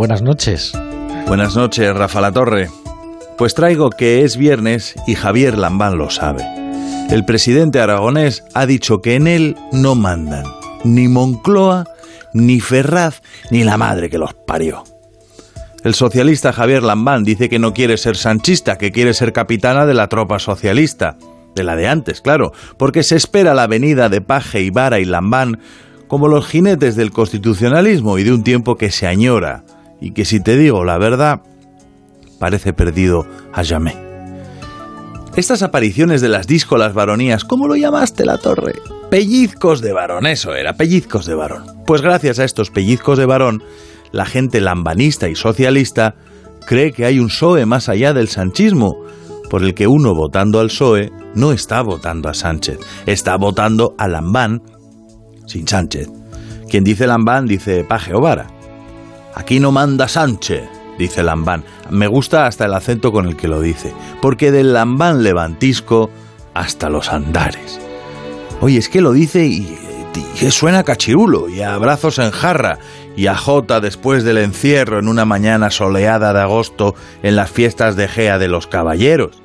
Buenas noches. Buenas noches, Rafa La Torre. Pues traigo que es viernes y Javier Lambán lo sabe. El presidente aragonés ha dicho que en él no mandan ni Moncloa, ni Ferraz, ni la madre que los parió. El socialista Javier Lambán dice que no quiere ser sanchista, que quiere ser capitana de la tropa socialista. De la de antes, claro, porque se espera la venida de Paje, Vara y Lambán como los jinetes del constitucionalismo y de un tiempo que se añora y que si te digo la verdad, parece perdido a jamais. Estas apariciones de las díscolas varonías, ¿cómo lo llamaste la torre? Pellizcos de varón, eso era, pellizcos de varón. Pues gracias a estos pellizcos de varón, la gente lambanista y socialista cree que hay un PSOE más allá del sanchismo, por el que uno votando al PSOE no está votando a Sánchez, está votando a Lambán sin Sánchez. Quien dice Lambán dice Paje o Vara. Aquí no manda Sánchez, dice Lambán. Me gusta hasta el acento con el que lo dice, porque del Lambán levantisco hasta los andares. Oye, es que lo dice y, suena cachirulo, y a brazos en jarra, y a Jota después del encierro en una mañana soleada de agosto en las fiestas de Gea de los Caballeros.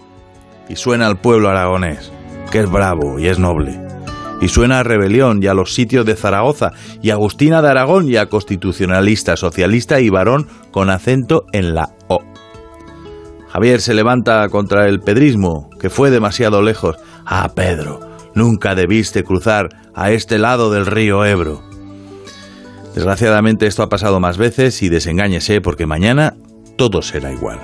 Y suena al pueblo aragonés, que es bravo y es noble. Y suena a rebelión y a los sitios de Zaragoza, y Agustina de Aragón y a constitucionalista, socialista y varón con acento en la O. Javier se levanta contra el pedrismo, que fue demasiado lejos. Ah, Pedro, nunca debiste cruzar a este lado del río Ebro. Desgraciadamente esto ha pasado más veces y desengáñese porque mañana todo será igual.